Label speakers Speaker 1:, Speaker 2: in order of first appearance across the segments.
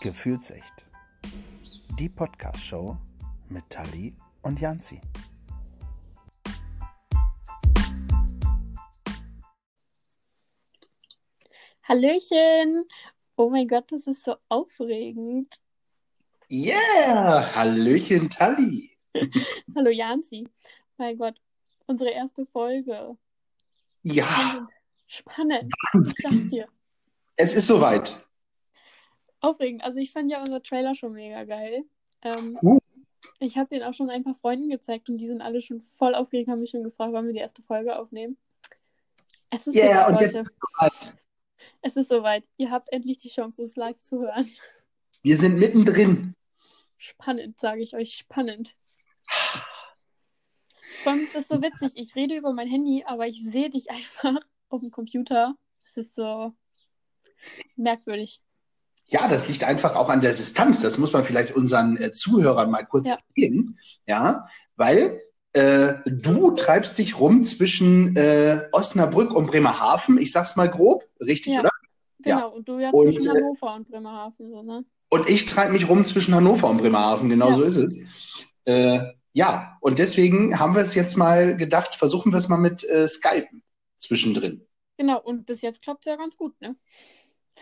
Speaker 1: Gefühlsecht. Die Podcast-Show mit Tali und Janzi.
Speaker 2: Hallöchen! Oh mein Gott, das ist so aufregend.
Speaker 1: Yeah! Hallöchen, Tali.
Speaker 2: Hallo Janzi. Mein Gott, unsere erste Folge.
Speaker 1: Ja,
Speaker 2: Spannend. Ich sag's
Speaker 1: Wahnsinn.
Speaker 2: dir.
Speaker 1: Es ist soweit.
Speaker 2: Aufregend. Also ich fand ja unser Trailer schon mega geil. Ähm,
Speaker 1: Uh.
Speaker 2: ich habe den auch schon ein paar Freunden gezeigt und die sind alle schon voll aufgeregt, haben mich schon gefragt, wann wir die erste Folge aufnehmen. Es ist
Speaker 1: Yeah,
Speaker 2: soweit,
Speaker 1: und jetzt
Speaker 2: Leute.
Speaker 1: ist es soweit.
Speaker 2: Es ist soweit. Ihr habt endlich die Chance, es live zu hören.
Speaker 1: Wir sind mittendrin.
Speaker 2: Spannend, sage ich euch. Spannend. Allem ist das so witzig. Ich rede über mein Handy, aber ich sehe dich einfach auf dem Computer. Das ist so merkwürdig.
Speaker 1: Ja, das liegt einfach auch an der Distanz. Das muss man vielleicht unseren äh, Zuhörern mal kurz
Speaker 2: Ja.
Speaker 1: erzählen. Ja, weil äh, du treibst dich rum zwischen äh, Osnabrück und Bremerhaven. Ich sag's mal grob, richtig,
Speaker 2: Ja.
Speaker 1: oder?
Speaker 2: Genau.
Speaker 1: Ja.
Speaker 2: Und du ja
Speaker 1: Und,
Speaker 2: zwischen
Speaker 1: äh,
Speaker 2: Hannover und Bremerhaven, so, ne?
Speaker 1: Und ich treibe mich rum zwischen Hannover und Bremerhaven. Genau
Speaker 2: Ja.
Speaker 1: so ist es. Äh, ja, und deswegen haben wir es jetzt mal gedacht, versuchen wir es mal mit äh, Skype zwischendrin.
Speaker 2: Genau. Und bis jetzt klappt es ja ganz gut, ne?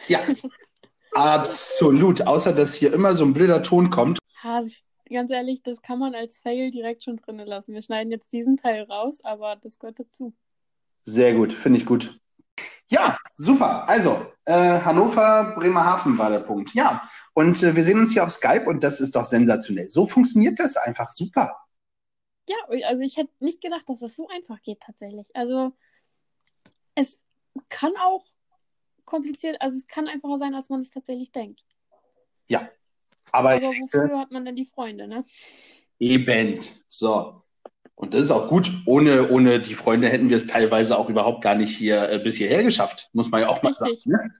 Speaker 1: Ja, absolut. Außer, dass hier immer so ein blöder Ton kommt.
Speaker 2: Das, ganz ehrlich, das kann man als Fail direkt schon drinnen lassen. Wir schneiden jetzt diesen Teil raus, aber das gehört dazu.
Speaker 1: Sehr gut, finde ich gut. Ja, super. Also, äh, Hannover, Bremerhaven war der Punkt. Ja, und äh, wir sehen uns hier auf Skype und das ist doch sensationell. So funktioniert das einfach super.
Speaker 2: Ja, also ich hätte nicht gedacht, dass das so einfach geht tatsächlich. Also es kann auch kompliziert, also es kann einfacher sein, als man es tatsächlich denkt.
Speaker 1: Ja, aber,
Speaker 2: Aber
Speaker 1: ich denke,
Speaker 2: wofür hat man denn die Freunde, ne?
Speaker 1: eben. So. Und das ist auch gut. Ohne, ohne die Freunde hätten wir es teilweise auch überhaupt gar nicht hier äh, bis hierher geschafft. Muss man ja auch mal
Speaker 2: Richtig.
Speaker 1: sagen.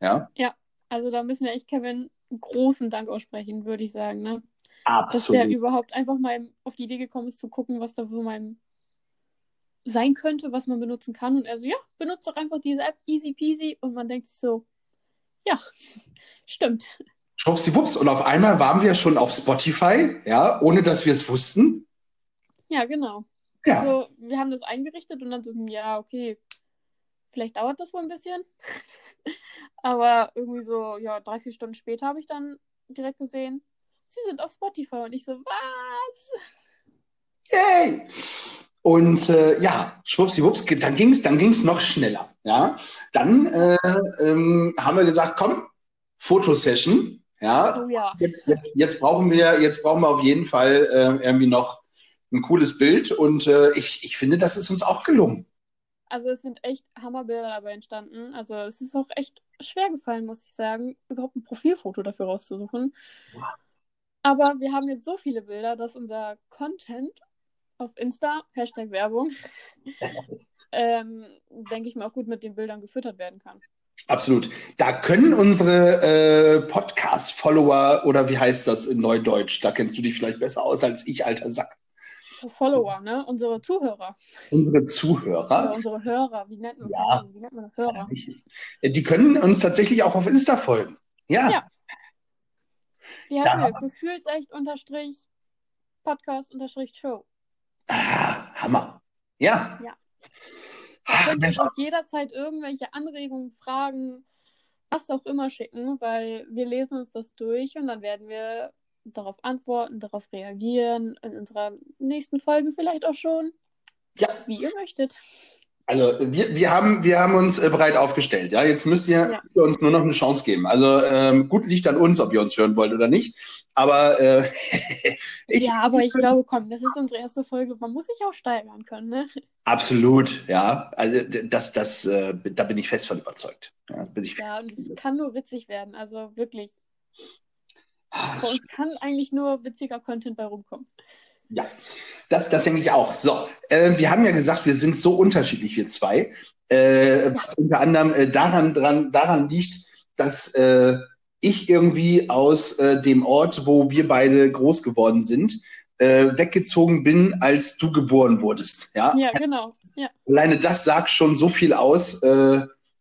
Speaker 1: Ne? Ja,
Speaker 2: Also da müssen wir echt Kevin großen Dank aussprechen, würde ich sagen, ne? Dass der
Speaker 1: absolut.
Speaker 2: überhaupt einfach mal auf die Idee gekommen ist, zu gucken, was da so mal sein könnte, was man benutzen kann. Und er so, ja, benutzt doch einfach diese App, easy peasy. Und man denkt sich so, ja, stimmt.
Speaker 1: Schwuppsiwupps. Und auf einmal waren wir schon auf Spotify, ja, ohne dass wir es wussten.
Speaker 2: Ja, genau.
Speaker 1: Ja,
Speaker 2: So, wir haben das eingerichtet und dann so, ja, okay, vielleicht dauert das wohl ein bisschen. Aber irgendwie so, ja, drei, vier Stunden später habe ich dann direkt gesehen, sie sind auf Spotify und ich so, was?
Speaker 1: yay! Und äh, ja, schwuppsiwupps, dann ging's, dann ging's noch schneller. Ja, dann äh, ähm, haben wir gesagt, komm, Fotosession. Ja,
Speaker 2: Oh ja.
Speaker 1: jetzt, jetzt, jetzt brauchen wir, jetzt brauchen wir auf jeden Fall äh, irgendwie noch ein cooles Bild. Und äh, ich, ich finde, das ist uns auch gelungen.
Speaker 2: Also es sind echt Hammerbilder dabei entstanden. Also es ist auch echt schwer gefallen, muss ich sagen, überhaupt ein Profilfoto dafür rauszusuchen. Aber wir haben jetzt so viele Bilder, dass unser Content auf Insta, Hashtag Werbung, ähm, denke ich mal auch gut mit den Bildern gefüttert werden kann.
Speaker 1: Absolut. Da können unsere äh, Podcast-Follower oder wie heißt das in Neudeutsch? Da kennst du dich vielleicht besser aus als ich, alter Sack.
Speaker 2: Follower, ne? Unsere Zuhörer.
Speaker 1: Unsere
Speaker 2: Oder
Speaker 1: Zuhörer,
Speaker 2: unsere Hörer. Wie nennt man,
Speaker 1: Ja.
Speaker 2: wie nennt man Hörer?
Speaker 1: die können uns tatsächlich auch auf Insta folgen. Ja,
Speaker 2: Ja. Wie heißt wir? Gefühlsecht unterstrich Podcast unterstrich Show.
Speaker 1: Ah, Hammer. Ja.
Speaker 2: Ja.
Speaker 1: Ach,
Speaker 2: könnt
Speaker 1: Mensch,
Speaker 2: auch jederzeit irgendwelche Anregungen, Fragen, was auch immer schicken, weil wir lesen uns das durch und dann werden wir darauf antworten, darauf reagieren, in unserer nächsten Folge vielleicht auch schon,
Speaker 1: ja,
Speaker 2: wie ihr möchtet.
Speaker 1: Also wir, wir, haben, wir haben uns äh, bereit aufgestellt. Ja, jetzt müsst ihr,
Speaker 2: Ja.
Speaker 1: uns nur noch eine Chance geben. Also ähm, gut liegt an uns, ob ihr uns hören wollt oder nicht. Aber äh, ich,
Speaker 2: ja, aber ich glaube, komm, das ist unsere erste Folge, man muss sich auch steigern können, ne?
Speaker 1: absolut, ja. Also das, das, äh, da bin ich fest von überzeugt. Ja, bin ich
Speaker 2: Ja, und es kann nur witzig werden, also wirklich.
Speaker 1: Ah,
Speaker 2: Bei uns kann eigentlich nur witziger Content bei rumkommen.
Speaker 1: Ja, das, das denke ich auch. So, äh, wir haben ja gesagt, wir sind so unterschiedlich, wir zwei. Äh, was unter anderem äh, daran, dran, daran liegt, dass äh, ich irgendwie aus äh, dem Ort, wo wir beide groß geworden sind, äh, weggezogen bin, als du geboren wurdest. Ja?
Speaker 2: Ja, genau. Ja,
Speaker 1: Alleine das sagt schon so viel aus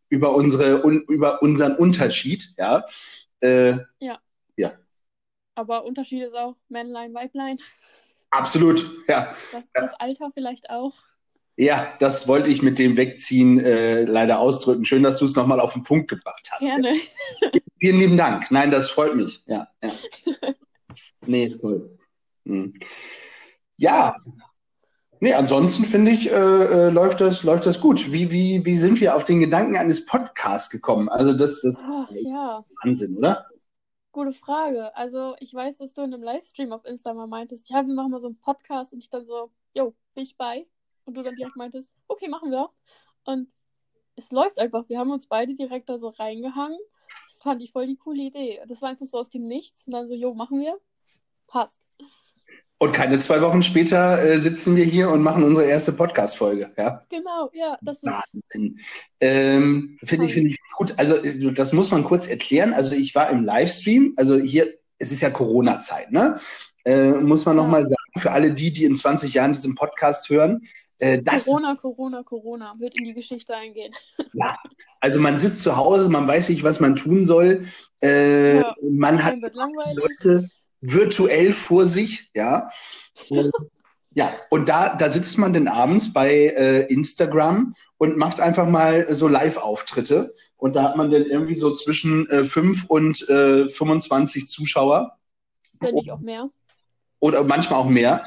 Speaker 1: über unsere un, über unseren Unterschied. Ja.
Speaker 2: Ja.
Speaker 1: Ja.
Speaker 2: Aber Unterschied ist auch Männlein, Weiblein.
Speaker 1: Absolut, ja.
Speaker 2: Das, das Alter vielleicht auch.
Speaker 1: Ja, das wollte ich mit dem Wegziehen äh, leider ausdrücken. Schön, dass du es nochmal auf den Punkt gebracht hast.
Speaker 2: Gerne.
Speaker 1: Vielen lieben Dank. Nein, das freut mich. Ja, ja. Nee, toll. Hm. Ja. Nee, ansonsten finde ich, äh, äh, läuft, das, läuft das gut. Wie, wie, wie sind wir auf den Gedanken eines Podcasts gekommen? Also das, das
Speaker 2: Oh, ja,
Speaker 1: Wahnsinn, oder?
Speaker 2: Gute Frage. Also ich weiß, dass du in einem Livestream auf Insta mal meintest, ja, wir machen mal so einen Podcast und ich dann so, jo, bin ich bei? Und du dann direkt meintest, okay, machen wir. Und es läuft einfach. Wir haben uns beide direkt da so reingehangen. Das fand ich voll die coole Idee. Das war einfach so aus dem Nichts und dann so, jo, machen wir. Passt.
Speaker 1: Und keine zwei Wochen später äh, sitzen wir hier und machen unsere erste Podcast-Folge. Ja?
Speaker 2: Genau, ja, das ist
Speaker 1: Wahnsinn. Ähm, finde ich, finde ich gut. Also, äh, das muss man kurz erklären. Also, ich war im Livestream. Also, hier, es ist ja Corona-Zeit, ne? Äh, muss man
Speaker 2: Ja.
Speaker 1: nochmal sagen, für alle die, die in 20 Jahren diesen Podcast hören, äh, das
Speaker 2: Corona, Corona, Corona wird in die Geschichte eingehen.
Speaker 1: Ja, also man sitzt zu Hause, man weiß nicht, was man tun soll. Äh,
Speaker 2: Ja.
Speaker 1: Man hat. Leute virtuell vor sich, ja. Und, ja, und da, da sitzt man dann abends bei äh, Instagram und macht einfach mal so Live-Auftritte. Und da hat man dann irgendwie so zwischen äh, 5 und äh, 25 Zuschauer
Speaker 2: Wenn nicht auch mehr.
Speaker 1: oder manchmal auch mehr.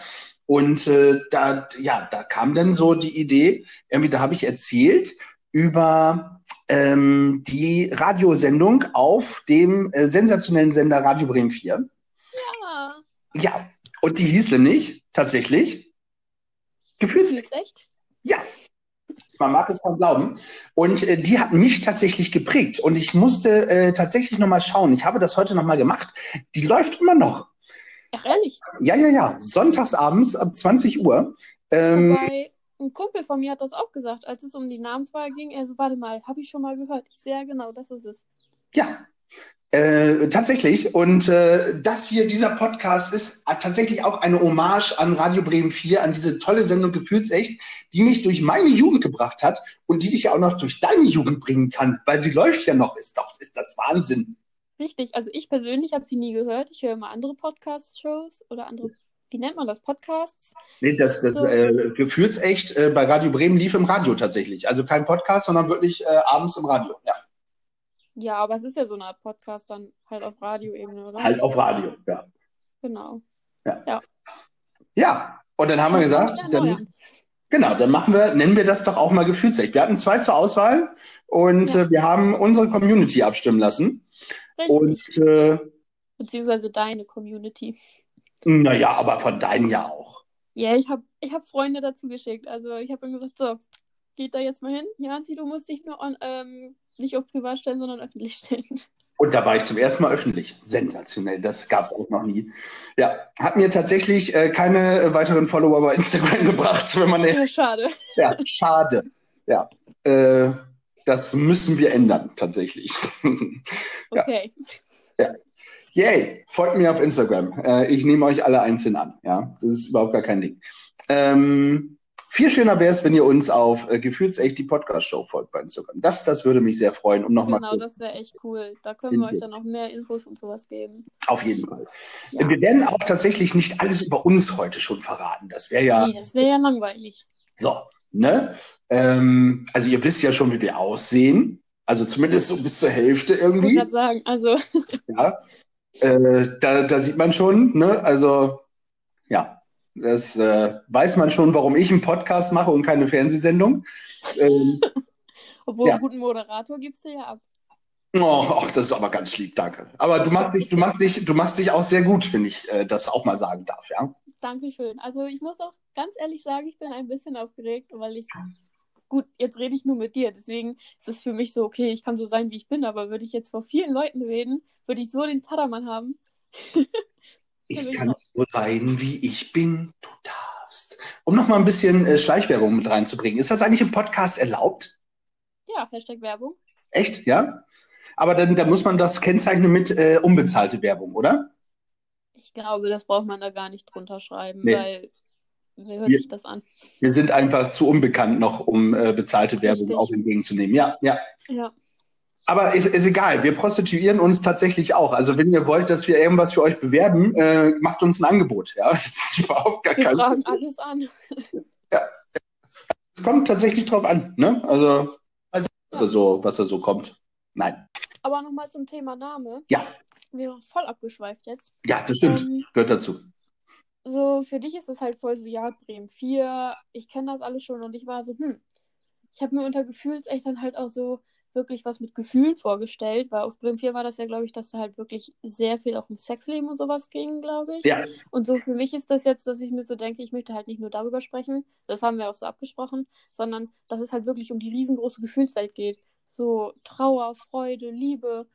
Speaker 1: Und äh, da, ja, da kam dann so die Idee, irgendwie, da habe ich erzählt über ähm, die Radiosendung auf dem äh, sensationellen Sender Radio Bremen 4.
Speaker 2: Ja,
Speaker 1: und die hieß nämlich tatsächlich Gefühls.
Speaker 2: gefühlt's echt?
Speaker 1: Ja, man mag es kaum glauben. Und äh, die hat mich tatsächlich geprägt. Und ich musste äh, tatsächlich nochmal schauen. Ich habe das heute nochmal gemacht. Die läuft immer noch.
Speaker 2: Ach, ehrlich?
Speaker 1: Ja, ja, ja. Sonntagsabends ab 20 Uhr. Ähm,
Speaker 2: Wobei, ein Kumpel von mir hat das auch gesagt, als es um die Namenswahl ging. Er so, warte mal, habe ich schon mal gehört. Ich sehe ja genau, das ist es.
Speaker 1: Ja, äh, tatsächlich. Und äh, das hier, dieser Podcast ist tatsächlich auch eine Hommage an Radio Bremen 4, an diese tolle Sendung Gefühlsecht, die mich durch meine Jugend gebracht hat und die dich ja auch noch durch deine Jugend bringen kann, weil sie läuft ja noch. Ist doch, ist das Wahnsinn.
Speaker 2: Richtig, also ich persönlich habe sie nie gehört. Ich höre immer andere Podcast-Shows oder andere, wie nennt man das, Podcasts?
Speaker 1: Nee, das, das äh, Gefühlsecht äh, bei Radio Bremen lief im Radio tatsächlich. Also kein Podcast, sondern wirklich äh, abends im Radio. Ja,
Speaker 2: Ja, aber es ist ja so eine Art Podcast dann halt auf Radioebene, oder?
Speaker 1: halt auf Radio. Ja.
Speaker 2: Genau.
Speaker 1: Ja, und dann haben wir gesagt,
Speaker 2: Ja,
Speaker 1: dann, genau, dann machen wir, nennen wir das doch auch mal Gefühlsecht. Wir hatten zwei zur Auswahl und
Speaker 2: Ja.
Speaker 1: äh, wir haben unsere Community abstimmen lassen.
Speaker 2: Richtig.
Speaker 1: Und äh,
Speaker 2: Beziehungsweise deine Community.
Speaker 1: naja, aber von deinen ja auch.
Speaker 2: Ja, ich habe ich hab Freunde dazu geschickt. Also ich habe ihm gesagt, so, geht da jetzt mal hin. Janzi, du musst dich nur on, ähm, nicht auf privat stellen, sondern öffentlich stellen.
Speaker 1: Und da war ich zum ersten Mal öffentlich. Sensationell, das gab es auch noch nie. Ja, hat mir tatsächlich äh, keine weiteren Follower bei Instagram gebracht, wenn man
Speaker 2: Ja, schade.
Speaker 1: Ja, schade. Ja, äh, das müssen wir ändern, tatsächlich. Ja.
Speaker 2: Okay.
Speaker 1: Yay, folgt mir auf Instagram. Äh, ich nehme euch alle einzeln an. Ja, das ist überhaupt gar kein Ding. Ähm, viel schöner wäre es, wenn ihr uns auf äh, Gefühlsecht die Podcast-Show folgt bei Instagram. Das, das würde mich sehr freuen. Und nochmal
Speaker 2: Genau, das wäre echt cool. Da können wir euch dann noch mehr Infos und sowas geben.
Speaker 1: auf jeden Fall.
Speaker 2: Ja.
Speaker 1: Wir werden auch tatsächlich nicht alles über uns heute schon verraten. Das wäre ja
Speaker 2: Nee, das wäre ja langweilig.
Speaker 1: so, ne? Ähm, also ihr wisst ja schon, wie wir aussehen. Also zumindest so bis zur Hälfte
Speaker 2: Ich
Speaker 1: irgendwie.
Speaker 2: gerade sagen, also
Speaker 1: Ja, äh, da, da sieht man schon, ne? Also, ja, das äh, weiß man schon, warum ich einen Podcast mache und keine Fernsehsendung. Ähm,
Speaker 2: obwohl
Speaker 1: Ja.
Speaker 2: einen guten Moderator gibst du ja ab.
Speaker 1: oh, ach, das ist aber ganz lieb, danke. Aber du machst dich, du machst dich, du machst dich auch sehr gut, wenn ich äh, das auch mal sagen darf, ja.
Speaker 2: Dankeschön. Also ich muss auch ganz ehrlich sagen, ich bin ein bisschen aufgeregt, weil ich, gut, jetzt rede ich nur mit dir, deswegen ist es für mich so, okay, ich kann so sein, wie ich bin, aber würde ich jetzt vor vielen Leuten reden, würde ich so den Tadermann haben.
Speaker 1: Ich kann so sein, wie ich bin. Du darfst. Um noch mal ein bisschen äh, Schleichwerbung mit reinzubringen. Ist das eigentlich im Podcast erlaubt?
Speaker 2: Ja, Hashtag Werbung.
Speaker 1: Echt? Ja? Aber dann, dann muss man das kennzeichnen mit äh, unbezahlte Werbung, oder?
Speaker 2: Ich glaube, das braucht man da gar nicht drunter schreiben,
Speaker 1: Nee.
Speaker 2: weil wer hört
Speaker 1: Wir-
Speaker 2: sich das an?
Speaker 1: Wir sind einfach zu unbekannt noch, um äh, bezahlte Werbung
Speaker 2: Richtig.
Speaker 1: auch entgegenzunehmen. Ja, ja.
Speaker 2: Ja.
Speaker 1: Aber ist, ist egal, wir prostituieren uns tatsächlich auch. Also wenn ihr wollt, dass wir irgendwas für euch bewerben, äh, macht uns ein Angebot. Ja, das ist überhaupt gar
Speaker 2: Wir
Speaker 1: kein
Speaker 2: fragen alles an.
Speaker 1: Es kommt tatsächlich drauf an, ne? Also, also was, da so, was da so kommt. Nein.
Speaker 2: Aber nochmal zum Thema Name.
Speaker 1: Ja,
Speaker 2: Wäre voll abgeschweift jetzt.
Speaker 1: ja, das stimmt.
Speaker 2: Ähm,
Speaker 1: Gehört dazu.
Speaker 2: so, für dich ist es halt voll so, ja, Bremen 4, ich kenne das alles schon und ich war so, hm, ich habe mir unter Gefühlsechtern halt auch so wirklich was mit Gefühlen vorgestellt, weil auf Bremen 4 war das ja, glaube ich, dass da halt wirklich sehr viel auch um Sexleben und sowas ging, glaube ich.
Speaker 1: Ja,
Speaker 2: Und so für mich ist das jetzt, dass ich mir so denke, ich möchte halt nicht nur darüber sprechen, das haben wir auch so abgesprochen, sondern dass es halt wirklich um die riesengroße Gefühlswelt geht. So Trauer, Freude, Liebe,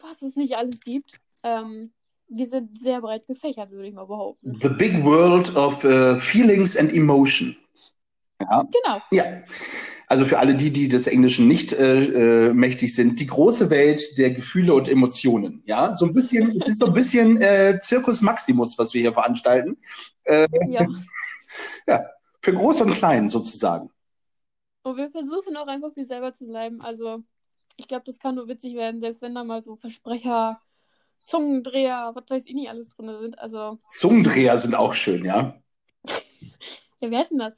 Speaker 2: was es nicht alles gibt. Ähm, wir sind sehr breit gefächert, würde ich mal behaupten.
Speaker 1: the big world of uh, feelings and emotion. Ja,
Speaker 2: Genau.
Speaker 1: ja. Also für alle die, die des Englischen nicht äh, äh, mächtig sind, die große Welt der Gefühle und Emotionen. Ja, so ein bisschen, es ist so ein bisschen äh, Circus Maximus, was wir hier veranstalten. Äh,
Speaker 2: Ja.
Speaker 1: ja, für Groß und Klein sozusagen.
Speaker 2: Und wir versuchen auch einfach wir selber zu bleiben. Also, ich glaube, das kann nur witzig werden, selbst wenn da mal so Versprecher, Zungendreher, was weiß ich nicht alles drin sind. Also,
Speaker 1: Zungendreher sind auch schön, ja.
Speaker 2: ja, wer ist denn das?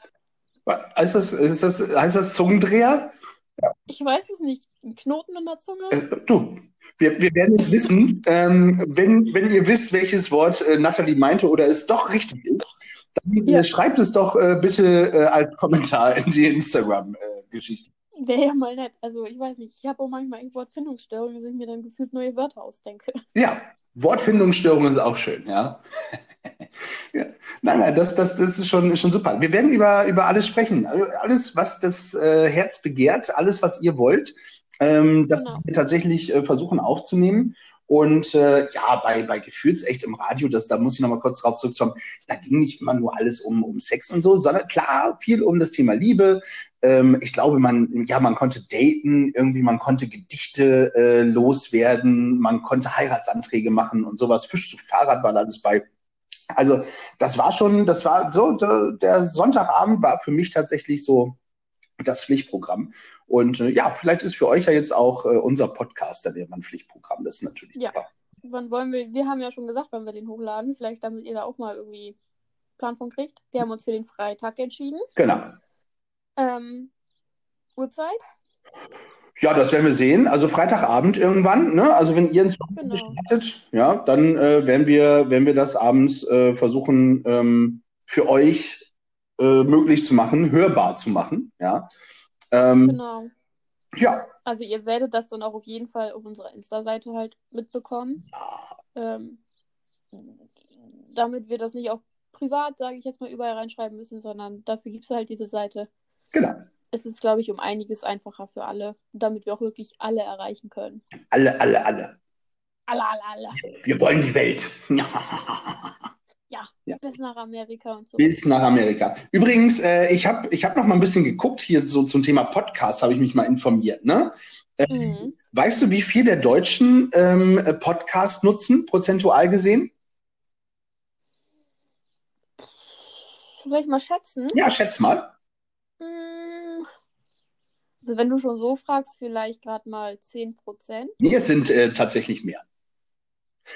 Speaker 1: Heißt das, ist das, heißt das Zungendreher?
Speaker 2: Ich weiß es nicht. Ein Knoten in der Zunge?
Speaker 1: Äh, du, wir, wir werden es wissen. Ähm, wenn, wenn ihr wisst, welches Wort äh, Nathalie meinte oder es doch richtig ist, dann
Speaker 2: Ja.
Speaker 1: äh, schreibt es doch äh, bitte äh, als Kommentar in die Instagram-Geschichte.
Speaker 2: Wäre ja mal nett. Also, ich weiß nicht. Ich habe auch manchmal echt Wortfindungsstörungen, dass ich mir dann gefühlt neue Wörter ausdenke.
Speaker 1: ja, Wortfindungsstörung ist auch schön, ja. ja. Nein, nein, das, das, das ist schon, schon super. Wir werden über, über alles sprechen. Alles, was das äh, Herz begehrt, alles, was ihr wollt, ähm, das
Speaker 2: Genau.
Speaker 1: wir tatsächlich äh, versuchen aufzunehmen. Und äh, ja, bei, bei Gefühlsecht im Radio, das, da muss ich nochmal kurz drauf zurückkommen, da ging nicht immer nur alles um, um Sex und so, sondern klar, viel um das Thema Liebe. Ähm, ich glaube, man, ja, man konnte daten, irgendwie, man konnte Gedichte äh, loswerden, man konnte Heiratsanträge machen und sowas. Fischzug, Fahrrad war da alles bei. Also, das war schon, das war so, der Sonntagabend war für mich tatsächlich so das Pflichtprogramm. Und äh, ja, vielleicht ist für euch ja jetzt auch äh, unser Podcast dann irgendwann ein Pflichtprogramm. Das ist natürlich
Speaker 2: Ja.
Speaker 1: super.
Speaker 2: Wann wollen wir, wir haben ja schon gesagt, wann wir den hochladen. Vielleicht, damit ihr da auch mal irgendwie Plan von kriegt. Wir haben uns für den Freitag entschieden.
Speaker 1: Genau.
Speaker 2: Ähm, Uhrzeit?
Speaker 1: Ja, das werden wir sehen. Also Freitagabend irgendwann, ne? Also wenn ihr ins
Speaker 2: Genau.
Speaker 1: startet, ja, dann äh, werden wir, werden wir das abends äh, versuchen, ähm, für euch äh, möglich zu machen, hörbar zu machen, ja. Ähm,
Speaker 2: Genau.
Speaker 1: Ja,
Speaker 2: Also ihr werdet das dann auch auf jeden Fall auf unserer Insta-Seite halt mitbekommen. Ähm, damit wir das nicht auch privat, sage ich jetzt mal, überall reinschreiben müssen, sondern dafür gibt es halt diese Seite.
Speaker 1: genau.
Speaker 2: Es ist, glaube ich, um einiges einfacher für alle, damit wir auch wirklich alle erreichen können.
Speaker 1: Alle, alle, alle.
Speaker 2: Alle, alle, alle.
Speaker 1: Wir wollen die Welt.
Speaker 2: Ja,
Speaker 1: Ja.
Speaker 2: bis nach Amerika und so.
Speaker 1: Bis nach Amerika. Übrigens, äh, ich habe ich hab noch mal ein bisschen geguckt hier so zum Thema Podcast, habe ich mich mal informiert. Ne?
Speaker 2: Mhm.
Speaker 1: Weißt du, wie viel der Deutschen ähm, äh, Podcast nutzen, prozentual gesehen?
Speaker 2: Soll ich mal schätzen?
Speaker 1: Ja, schätz mal.
Speaker 2: Mm, Also wenn du schon so fragst, vielleicht gerade mal 10%,
Speaker 1: Nee, es sind äh, tatsächlich mehr.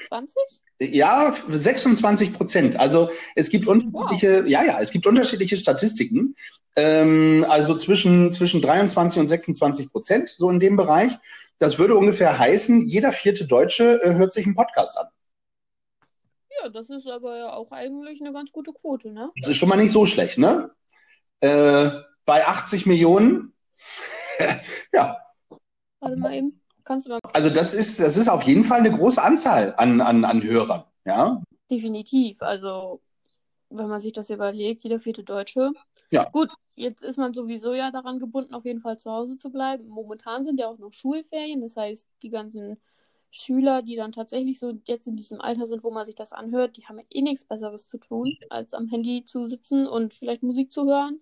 Speaker 2: 20?
Speaker 1: Ja, 26 Prozent. Also es gibt unterschiedliche, ja, ja, es gibt unterschiedliche Statistiken. Ähm, also zwischen, zwischen 23 und 26 Prozent, so in dem Bereich. Das würde ungefähr heißen, jeder vierte Deutsche äh, hört sich einen Podcast an.
Speaker 2: Ja, das ist aber ja auch eigentlich eine ganz gute Quote, ne?
Speaker 1: Das ist schon mal nicht so schlecht, ne? Äh, bei 80 Millionen, ja,
Speaker 2: Warte mal eben. Kannst du mal.
Speaker 1: also das ist, das ist auf jeden Fall eine große Anzahl an, an, an Hörern, ja.
Speaker 2: Definitiv. Also, wenn man sich das überlegt, jeder vierte Deutsche.
Speaker 1: Ja.
Speaker 2: Gut, jetzt ist man sowieso ja daran gebunden, auf jeden Fall zu Hause zu bleiben. Momentan sind ja auch noch Schulferien. Das heißt, die ganzen Schüler, die dann tatsächlich so jetzt in diesem Alter sind, wo man sich das anhört, die haben ja eh nichts Besseres zu tun, als am Handy zu sitzen und vielleicht Musik zu hören.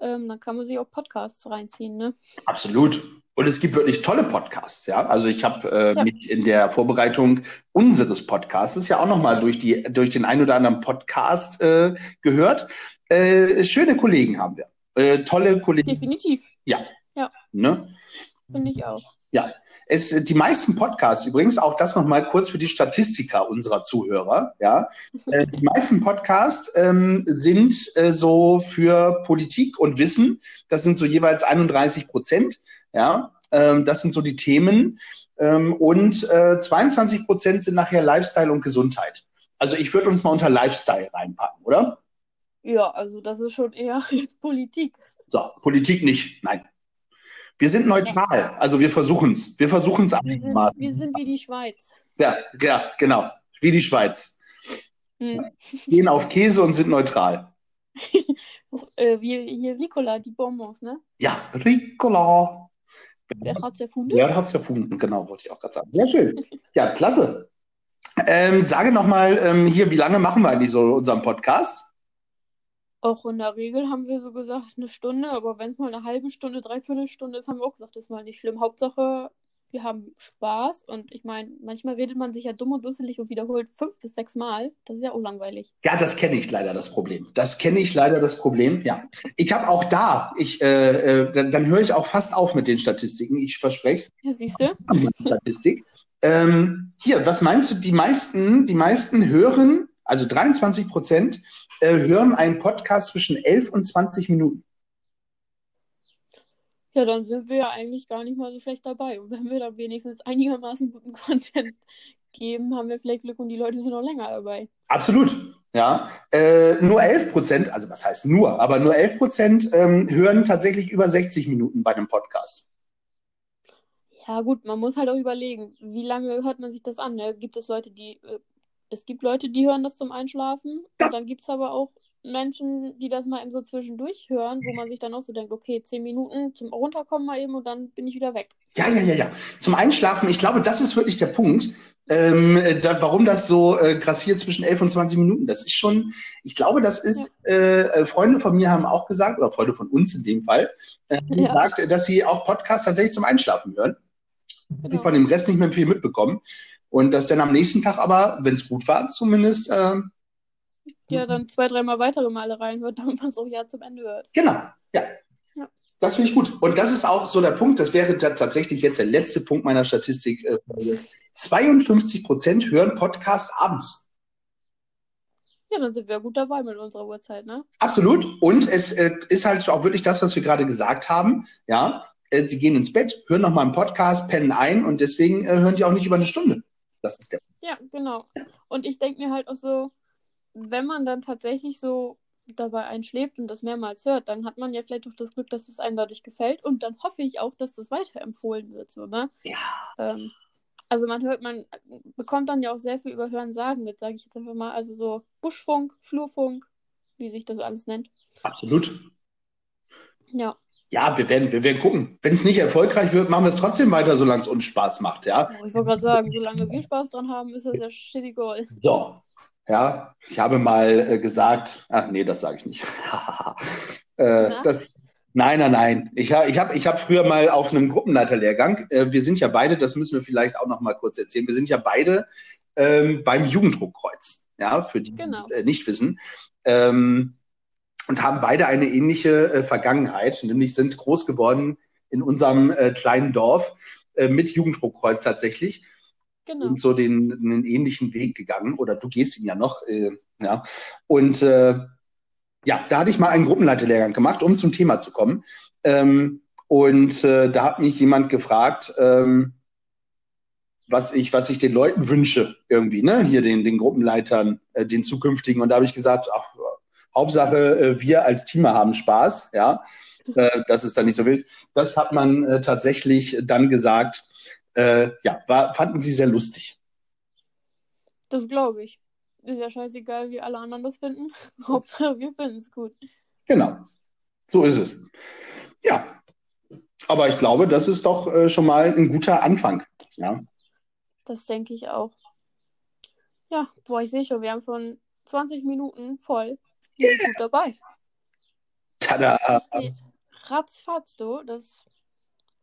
Speaker 2: Ähm, dann kann man sich auch Podcasts reinziehen, ne?
Speaker 1: Absolut. Und es gibt wirklich tolle Podcasts, ja. Also ich habe äh,
Speaker 2: Ja.
Speaker 1: mich in der Vorbereitung unseres Podcasts ja auch nochmal durch die durch den ein oder anderen Podcast äh, gehört. Äh, schöne Kollegen haben wir, äh, tolle Kollegen,
Speaker 2: Definitiv.
Speaker 1: ne?
Speaker 2: Finde ich auch.
Speaker 1: Ja, es, die meisten Podcasts übrigens, auch das nochmal kurz für die Statistiker unserer Zuhörer, ja, äh, die meisten Podcasts ähm, sind äh, so für Politik und Wissen, das sind so jeweils 31 Prozent, ja, ähm, das sind so die Themen ähm, und äh, 22 Prozent sind nachher Lifestyle und Gesundheit. Also ich würde uns mal unter Lifestyle reinpacken, oder?
Speaker 2: Ja, also das ist schon eher Politik.
Speaker 1: So, Politik nicht, nein. Wir sind neutral, also wir versuchen es. Wir versuchen es
Speaker 2: einigermaßen. Wir sind wie die Schweiz.
Speaker 1: Ja, ja, genau. Wie die Schweiz. Hm. Gehen auf Käse und sind neutral.
Speaker 2: äh, wie hier Ricola, die Bonbons, ne?
Speaker 1: Ja, Ricola.
Speaker 2: Wer hat es erfunden?
Speaker 1: Wer hat es erfunden, genau, wollte ich auch gerade sagen. Ja, schön. Ja, klasse. Ähm, sage nochmal ähm, hier, wie lange machen wir eigentlich so unseren Podcast?
Speaker 2: Auch in der Regel haben wir so gesagt, eine Stunde, aber wenn es mal eine halbe Stunde, dreiviertel Stunde ist, haben wir auch gesagt, das ist mal nicht schlimm. Hauptsache, wir haben Spaß und ich meine, manchmal redet man sich ja dumm und dusselig und wiederholt fünf bis sechs Mal. Das ist ja auch langweilig.
Speaker 1: Ja, das kenne ich leider, das Problem. Das kenne ich leider, das Problem, ja. Ich habe auch da, ich, äh, äh, dann, dann höre ich auch fast auf mit den Statistiken, ich verspreche es.
Speaker 2: Ja, siehst du?
Speaker 1: Statistik. Ähm, hier, was meinst du, die meisten, die meisten hören, also 23 Prozent, äh, hören einen Podcast zwischen 11 und 20 Minuten.
Speaker 2: Ja, dann sind wir ja eigentlich gar nicht mal so schlecht dabei. Und wenn wir dann wenigstens einigermaßen guten Content geben, haben wir vielleicht Glück und die Leute sind noch länger dabei.
Speaker 1: Absolut, ja. Äh, nur 11 Prozent, also was heißt nur, aber nur 11 Prozent ähm, hören tatsächlich über 60 Minuten bei einem Podcast.
Speaker 2: Ja, gut, man muss halt auch überlegen, wie lange hört man sich das an? Ne? Gibt es Leute, die äh, es gibt Leute, die hören das zum Einschlafen. Das und dann gibt es aber auch Menschen, die das mal eben so zwischendurch hören, wo man sich dann auch so denkt, okay, zehn Minuten zum Runterkommen mal eben und dann bin ich wieder weg.
Speaker 1: Ja, ja, ja, ja. Zum Einschlafen, ich glaube, das ist wirklich der Punkt, ähm, da, warum das so äh, grassiert zwischen 11 und 20 Minuten. Das ist schon, ich glaube, das ist, ja. äh, Freunde von mir haben auch gesagt, oder Freunde von uns in dem Fall, äh, ja. gesagt, dass sie auch Podcasts tatsächlich zum Einschlafen hören. Genau. Sie von dem Rest nicht mehr viel mitbekommen. Und das dann am nächsten Tag aber, wenn es gut war, zumindest. Äh,
Speaker 2: ja, dann zwei, dreimal weitere Male reinhört, damit man es auch ja zum Ende hört.
Speaker 1: Genau, ja. ja. Das finde ich gut. Und das ist auch so der Punkt, das wäre tatsächlich jetzt der letzte Punkt meiner Statistik. 52 äh, Prozent hören Podcast abends.
Speaker 2: Ja, dann sind wir gut dabei mit unserer Uhrzeit, ne?
Speaker 1: Absolut. Und es äh, ist halt auch wirklich das, was wir gerade gesagt haben. Ja, äh, die gehen ins Bett, hören nochmal einen Podcast, pennen ein und deswegen äh, hören die auch nicht über eine Stunde. Das ist der.
Speaker 2: Ja, genau. Und ich denke mir halt auch so, wenn man dann tatsächlich so dabei einschläft und das mehrmals hört, dann hat man ja vielleicht auch das Glück, dass es einem dadurch gefällt und dann hoffe ich auch, dass das weiterempfohlen wird, so, ne?
Speaker 1: Ja.
Speaker 2: Ähm, also man hört, man bekommt dann ja auch sehr viel über Hören sagen mit, sage ich jetzt einfach mal, also so Buschfunk, Flurfunk, wie sich das alles nennt.
Speaker 1: Absolut.
Speaker 2: Ja
Speaker 1: ja, wir werden, wir werden gucken. Wenn es nicht erfolgreich wird, machen wir es trotzdem weiter, solange es uns Spaß macht, ja.
Speaker 2: Ich wollte gerade sagen, solange wir Spaß dran haben, ist das ja shitty goal.
Speaker 1: So, ja, ich habe mal äh, gesagt, ach nee, das sage ich nicht. äh, das, nein, nein, nein. Ich, ha, ich habe ich hab früher mal auf einem Gruppenleiterlehrgang, äh, wir sind ja beide, das müssen wir vielleicht auch noch mal kurz erzählen, wir sind ja beide ähm, beim Jugenddruckkreuz, ja, für die, genau. die äh, nicht wissen. Ähm, und haben beide eine ähnliche äh, Vergangenheit, nämlich sind groß geworden in unserem äh, kleinen Dorf äh, mit Jugenddruckkreuz tatsächlich. Genau. Sind so den, einen ähnlichen Weg gegangen oder du gehst ihn ja noch. Äh, ja. Und äh, ja, da hatte ich mal einen Gruppenleiterlehrgang gemacht, um zum Thema zu kommen. Ähm, und äh, da hat mich jemand gefragt, ähm, was ich, was ich den Leuten wünsche, irgendwie, ne? Hier den, den Gruppenleitern, äh, den zukünftigen. Und da habe ich gesagt, ach, Hauptsache, äh, wir als Team haben Spaß, ja. Äh, das ist dann nicht so wild. Das hat man äh, tatsächlich dann gesagt, ja, war, fanden sie sehr lustig.
Speaker 2: Das glaube ich. Ist ja scheißegal, wie alle anderen das finden. Hauptsache, wir finden es gut.
Speaker 1: Genau. So ist es. Ja. Aber ich glaube, das ist doch schon mal ein guter Anfang. Ja.
Speaker 2: Das denke ich auch. Ja, boah, ich sehe schon, wir haben schon 20 Minuten voll. Sind gut dabei.
Speaker 1: Tada!
Speaker 2: ratzfatz, du. Das ist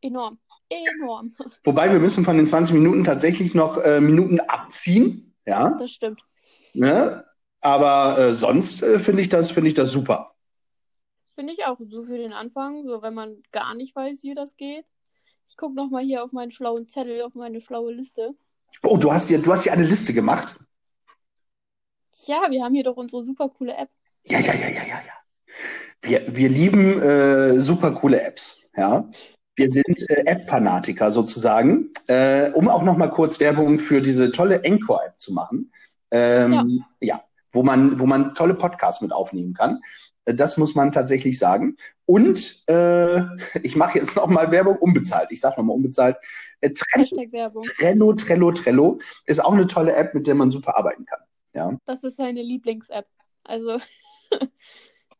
Speaker 2: enorm. Enorm.
Speaker 1: Wobei wir müssen von den 20 Minuten tatsächlich noch äh, Minuten abziehen. Ja.
Speaker 2: Das stimmt.
Speaker 1: Ne? Aber äh, sonst äh, finde ich, das, find ich das super.
Speaker 2: Finde ich auch. So für den Anfang, so wenn man gar nicht weiß, wie das geht. Ich gucke nochmal hier auf meinen schlauen Zettel, auf meine schlaue Liste.
Speaker 1: Oh, du hast dir, du hast dir eine Liste gemacht?
Speaker 2: Ja, wir haben hier doch unsere super coole App.
Speaker 1: Ja, ja, ja, ja, ja, ja. Wir, wir lieben äh, super coole Apps, ja. Wir sind äh, App-Fanatiker sozusagen. Äh, um auch noch mal kurz Werbung für diese tolle Encore-App zu machen. Ähm, ja. ja, wo man, wo man tolle Podcasts mit aufnehmen kann. Äh, das muss man tatsächlich sagen. Und äh, ich mache jetzt noch mal Werbung unbezahlt. Ich sage noch mal unbezahlt. Äh, Trello, Trello, Trello, Trello ist auch eine tolle App, mit der man super arbeiten kann. Ja.
Speaker 2: Das ist seine Lieblings-App. Also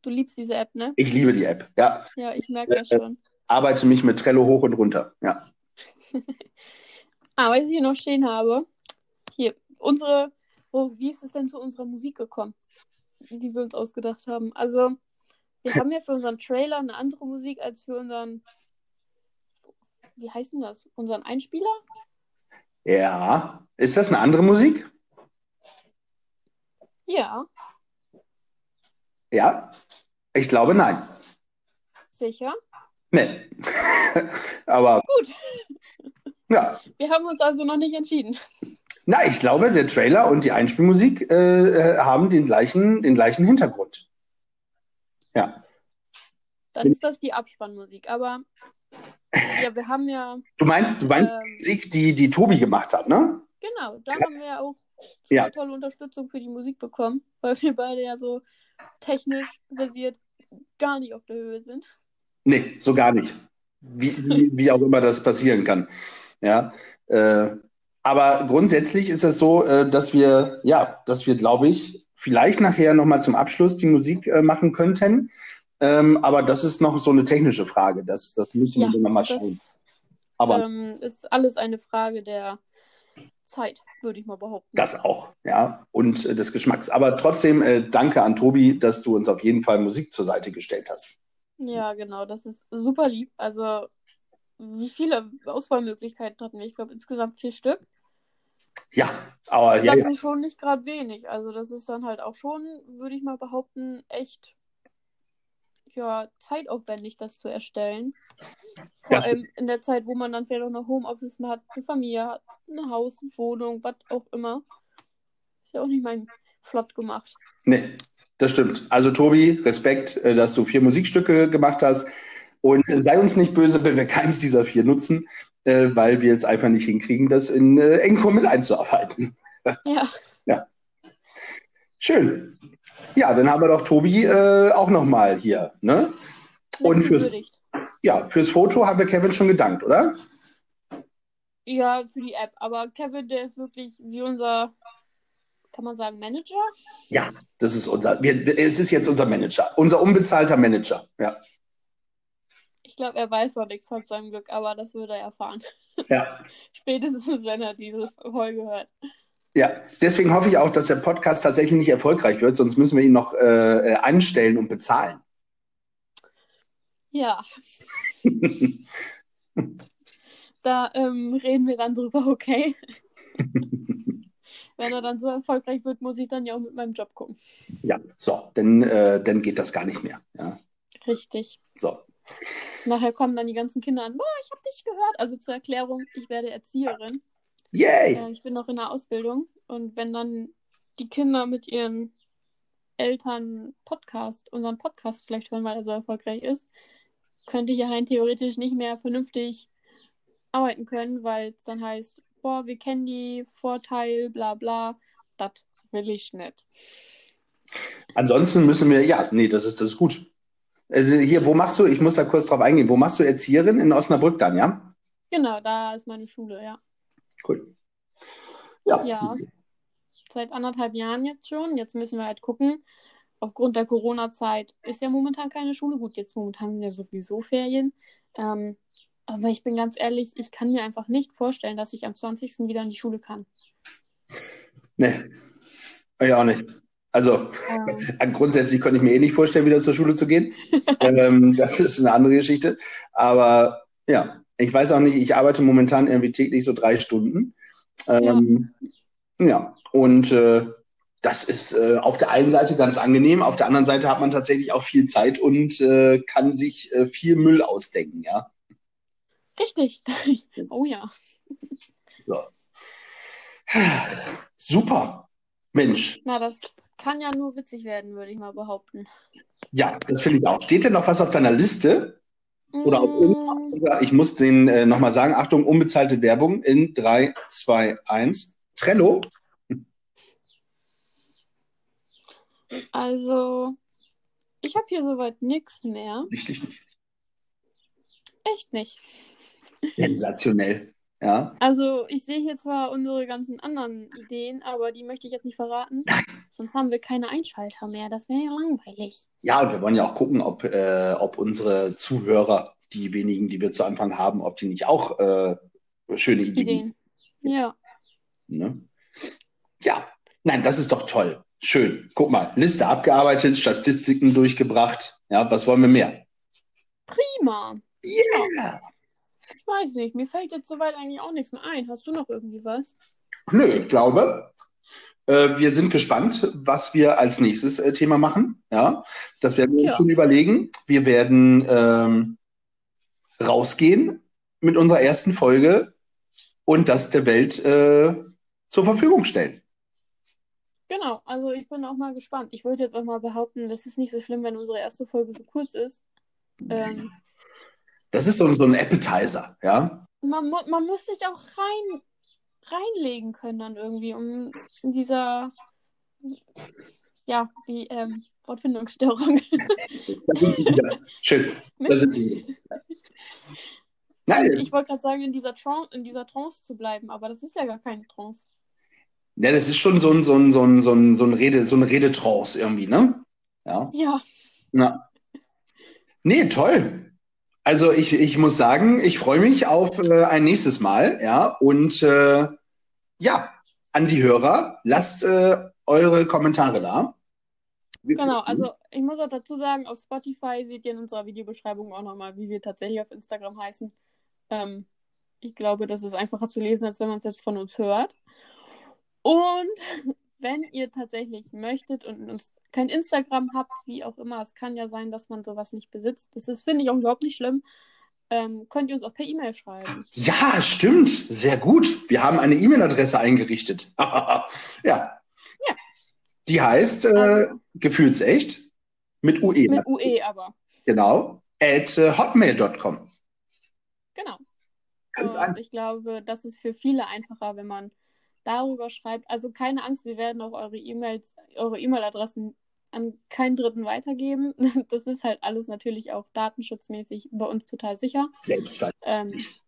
Speaker 2: du liebst diese App, ne?
Speaker 1: Ich liebe die App, ja.
Speaker 2: Ja, ich merke das schon.
Speaker 1: Arbeite mich mit Trello hoch und runter, ja.
Speaker 2: ah, was ich hier noch stehen habe. Hier, unsere, oh, wie ist es denn zu unserer Musik gekommen, die wir uns ausgedacht haben? Also, wir haben ja für unseren Trailer eine andere Musik als für unseren, wie heißt denn das? Unseren Einspieler?
Speaker 1: Ja. Ist das eine andere Musik?
Speaker 2: Ja.
Speaker 1: Ja? Ich glaube nein.
Speaker 2: Sicher?
Speaker 1: Nee. Aber.
Speaker 2: Gut. Ja. Wir haben uns also noch nicht entschieden.
Speaker 1: Na, ich glaube, der Trailer und die Einspielmusik äh, haben den gleichen, den gleichen Hintergrund. Ja.
Speaker 2: Dann ist das die Abspannmusik, aber ja, wir haben ja.
Speaker 1: Du meinst, du meinst ähm, die Musik, die, die Tobi gemacht hat, ne?
Speaker 2: Genau, da ja. haben wir ja auch ja. tolle Unterstützung für die Musik bekommen, weil wir beide ja so technisch versiert gar nicht auf der Höhe sind.
Speaker 1: Nee, so gar nicht. Wie, wie, wie auch immer das passieren kann. Ja. Äh, aber grundsätzlich ist es so, äh, dass wir, ja, dass wir, glaube ich, vielleicht nachher nochmal zum Abschluss die Musik äh, machen könnten. Ähm, aber das ist noch so eine technische Frage. Das, das müssen ja, wir nochmal schauen.
Speaker 2: Aber ähm, ist alles eine Frage der Zeit, würde ich mal behaupten.
Speaker 1: Das auch, ja, und äh, des Geschmacks. Aber trotzdem äh, danke an Tobi, dass du uns auf jeden Fall Musik zur Seite gestellt hast.
Speaker 2: Ja, genau, das ist super lieb. Also, wie viele Auswahlmöglichkeiten hatten wir? Ich glaube, insgesamt vier Stück.
Speaker 1: Ja, aber
Speaker 2: das
Speaker 1: ja.
Speaker 2: Das ist schon nicht gerade wenig. Also, das ist dann halt auch schon, würde ich mal behaupten, echt ja, zeitaufwendig, das zu erstellen. Vor das allem in der Zeit, wo man dann vielleicht auch noch Homeoffice hat, eine Familie hat, ein Haus, eine Wohnung, was auch immer. Ist ja auch nicht mein flott gemacht.
Speaker 1: Nee, das stimmt. Also Tobi, Respekt, äh, dass du vier Musikstücke gemacht hast. Und sei uns nicht böse, wenn wir keines dieser vier nutzen, äh, weil wir es einfach nicht hinkriegen, das in äh, mit einzuarbeiten.
Speaker 2: Ja.
Speaker 1: ja. Schön. Ja, dann haben wir doch Tobi äh, auch nochmal hier. Ne? Und fürs, ja, fürs Foto haben wir Kevin schon gedankt, oder?
Speaker 2: Ja, für die App. Aber Kevin, der ist wirklich wie unser, kann man sagen, Manager?
Speaker 1: Ja, das ist unser, wir, es ist jetzt unser Manager, unser unbezahlter Manager, ja.
Speaker 2: Ich glaube, er weiß noch nichts von seinem Glück, aber das würde er erfahren.
Speaker 1: Ja.
Speaker 2: Spätestens, wenn er diese Folge hört.
Speaker 1: Ja, deswegen hoffe ich auch, dass der Podcast tatsächlich nicht erfolgreich wird, sonst müssen wir ihn noch äh, anstellen und bezahlen.
Speaker 2: Ja. da ähm, reden wir dann drüber, okay? Wenn er dann so erfolgreich wird, muss ich dann ja auch mit meinem Job gucken.
Speaker 1: Ja, so, dann, äh, dann geht das gar nicht mehr. Ja.
Speaker 2: Richtig.
Speaker 1: So.
Speaker 2: Nachher kommen dann die ganzen Kinder an, boah, ich habe dich gehört. Also zur Erklärung, ich werde Erzieherin.
Speaker 1: Yay!
Speaker 2: Ja, ich bin noch in der Ausbildung und wenn dann die Kinder mit ihren Eltern Podcast, unseren Podcast vielleicht hören, weil er so erfolgreich ist, könnte hier rein theoretisch nicht mehr vernünftig arbeiten können, weil es dann heißt, boah, wir kennen die Vorteil, bla bla. Das will ich nicht.
Speaker 1: Ansonsten müssen wir, ja, nee, das ist, das ist gut. Also hier, wo machst du, ich muss da kurz drauf eingehen, wo machst du Erzieherin? In Osnabrück dann, ja?
Speaker 2: Genau, da ist meine Schule, ja.
Speaker 1: Cool.
Speaker 2: Ja. ja. Seit anderthalb Jahren jetzt schon. Jetzt müssen wir halt gucken. Aufgrund der Corona-Zeit ist ja momentan keine Schule. Gut, jetzt momentan sind ja sowieso Ferien. Ähm, aber ich bin ganz ehrlich, ich kann mir einfach nicht vorstellen, dass ich am 20. wieder in die Schule kann.
Speaker 1: Nee, ich auch nicht. Also ähm. grundsätzlich könnte ich mir eh nicht vorstellen, wieder zur Schule zu gehen. ähm, das ist eine andere Geschichte. Aber ja, ich weiß auch nicht, ich arbeite momentan irgendwie täglich so drei Stunden. Ähm, ja. ja. und äh, das ist äh, auf der einen Seite ganz angenehm, auf der anderen Seite hat man tatsächlich auch viel Zeit und äh, kann sich äh, viel Müll ausdenken, ja.
Speaker 2: Richtig. Oh ja.
Speaker 1: So. Super. Mensch.
Speaker 2: Na, das kann ja nur witzig werden, würde ich mal behaupten.
Speaker 1: Ja, das finde ich auch. Steht denn noch was auf deiner Liste? Oder auf
Speaker 2: Mm,
Speaker 1: ich muss den äh, nochmal sagen, Achtung, unbezahlte Werbung in 3, 2, 1. Trello.
Speaker 2: Also, ich habe hier soweit nichts mehr.
Speaker 1: Richtig nicht.
Speaker 2: Echt nicht.
Speaker 1: Sensationell. Ja.
Speaker 2: Also, ich sehe hier zwar unsere ganzen anderen Ideen, aber die möchte ich jetzt nicht verraten. Sonst haben wir keine Einschalter mehr. Das wäre ja langweilig.
Speaker 1: Ja, und wir wollen ja auch gucken, ob, äh, ob unsere Zuhörer, die wenigen, die wir zu Anfang haben, ob die nicht auch äh, schöne Ideen.
Speaker 2: Ideen. Ja.
Speaker 1: Ne? Ja, nein, das ist doch toll. Schön. Guck mal, Liste abgearbeitet, Statistiken durchgebracht. Ja, was wollen wir mehr?
Speaker 2: Prima.
Speaker 1: Ja.
Speaker 2: Ich weiß nicht, mir fällt jetzt soweit eigentlich auch nichts mehr ein. Hast du noch irgendwie was?
Speaker 1: Nö, ich glaube, äh, wir sind gespannt, was wir als nächstes äh, Thema machen. Ja, das werden wir uns
Speaker 2: Ja.
Speaker 1: schon überlegen. Wir werden ähm, rausgehen mit unserer ersten Folge und das der Welt äh, zur Verfügung stellen.
Speaker 2: Genau, also ich bin auch mal gespannt. Ich würde jetzt auch mal behaupten, das ist nicht so schlimm, wenn unsere erste Folge so kurz ist. Ähm,
Speaker 1: Das ist so, so ein Appetizer, ja.
Speaker 2: man, mu man muss sich auch rein reinlegen können dann irgendwie, um in dieser, ja, wie ähm, Wortfindungsstörung.
Speaker 1: Schön. Da sind. Nein,
Speaker 2: Ich wollte gerade sagen, in dieser, Tran in dieser Trance zu bleiben, aber das ist ja gar keine Trance.
Speaker 1: ja, das ist schon so ein, so ein, so ein, so ein, so ein Rede, so eine Redetrance irgendwie, ne? Ja.
Speaker 2: Ja,
Speaker 1: Na. Nee, toll. Also ich, ich muss sagen, ich freue mich auf äh, ein nächstes Mal, ja. Und äh, ja, an die Hörer, lasst äh, eure Kommentare da. Wir
Speaker 2: genau. Also ich muss auch dazu sagen, auf Spotify seht ihr in unserer Videobeschreibung auch nochmal, wie wir tatsächlich auf Instagram heißen. Ähm, ich glaube, das ist einfacher zu lesen, als wenn man es jetzt von uns hört. Und wenn ihr tatsächlich möchtet und kein Instagram habt, wie auch immer, es kann ja sein, dass man sowas nicht besitzt. Das ist, finde ich, auch überhaupt nicht schlimm. Ähm, könnt ihr uns auch per E-Mail schreiben.
Speaker 1: Ja, stimmt. Sehr gut. Wir haben eine E-Mail-Adresse eingerichtet. ja.
Speaker 2: Ja.
Speaker 1: Die heißt äh,
Speaker 2: Also-
Speaker 1: gefühlsecht mit UE,
Speaker 2: Mit UE aber.
Speaker 1: genau, at äh, hotmail.com.
Speaker 2: Genau.
Speaker 1: Ganz
Speaker 2: Und
Speaker 1: einfach.
Speaker 2: ich glaube, das ist für viele einfacher, wenn man darüber schreibt. Also keine Angst, wir werden auch eure E-Mails, eure E-Mail-Adressen an keinen Dritten weitergeben. Das ist halt alles natürlich auch datenschutzmäßig bei uns total sicher.
Speaker 1: Selbstverständlich.
Speaker 2: Ähm,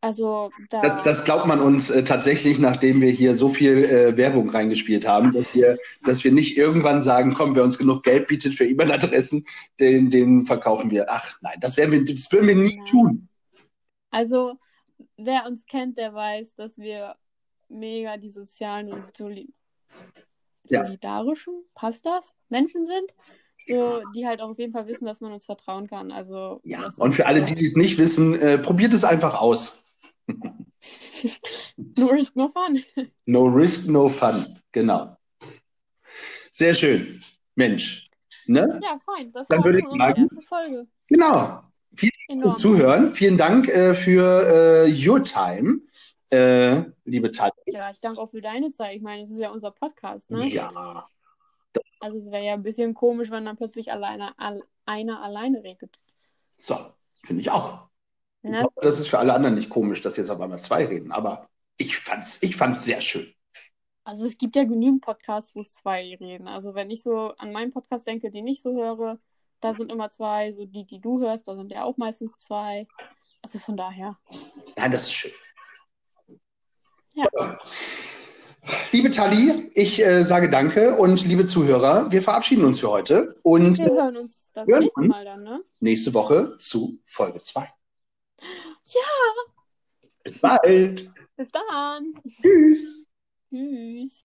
Speaker 2: also da,
Speaker 1: Das, das glaubt man uns äh, tatsächlich, nachdem wir hier so viel äh, Werbung reingespielt haben, dass wir, dass wir nicht irgendwann sagen, komm, wer uns genug Geld bietet für E-Mail-Adressen, den, den verkaufen wir. Ach nein, das, werden wir, das würden wir nie
Speaker 2: Nein.
Speaker 1: tun.
Speaker 2: also wer uns kennt, der weiß, dass wir mega die sozialen und soli
Speaker 1: Ja.
Speaker 2: solidarischen, passt das? Menschen sind, so die halt auch auf jeden Fall wissen, dass man uns vertrauen kann. Also
Speaker 1: Ja, und für alle, die es nicht wissen, äh, probiert es einfach aus.
Speaker 2: No risk, no fun.
Speaker 1: No risk, no fun. Genau. Sehr schön. Mensch. Ne?
Speaker 2: Ja, fein. Das
Speaker 1: Dann
Speaker 2: war
Speaker 1: würde ich sagen-
Speaker 2: erste Folge.
Speaker 1: Genau. Vielen Dank fürs. Zuhören. Vielen Dank äh, für äh, your time, äh, liebe Tati.
Speaker 2: Ja, ich danke auch für deine Zeit. Ich meine, es ist ja unser Podcast, ne?
Speaker 1: Ja.
Speaker 2: Also es wäre ja ein bisschen komisch, wenn dann plötzlich alleine, all, einer alleine redet.
Speaker 1: So, finde ich auch. Ich
Speaker 2: Ne?
Speaker 1: hoffe, das ist für alle anderen nicht komisch, dass jetzt auf einmal zwei reden, aber ich fand's, ich fand's sehr schön.
Speaker 2: Also es gibt ja genügend Podcasts, wo es zwei reden. Also wenn ich so an meinen Podcast denke, den ich so höre, da sind immer zwei. So die, die du hörst, da sind ja auch meistens zwei. Also von daher.
Speaker 1: Nein, das ist schön.
Speaker 2: Ja.
Speaker 1: Liebe Tali, ich äh, sage danke und liebe Zuhörer, wir verabschieden uns für heute und
Speaker 2: Wir hören uns das
Speaker 1: Hören
Speaker 2: nächste. Mal dann, ne?
Speaker 1: nächste Woche zu Folge 2.
Speaker 2: Ja,
Speaker 1: Bis bald.
Speaker 2: bis dann.
Speaker 1: Tschüss.
Speaker 2: Tschüss.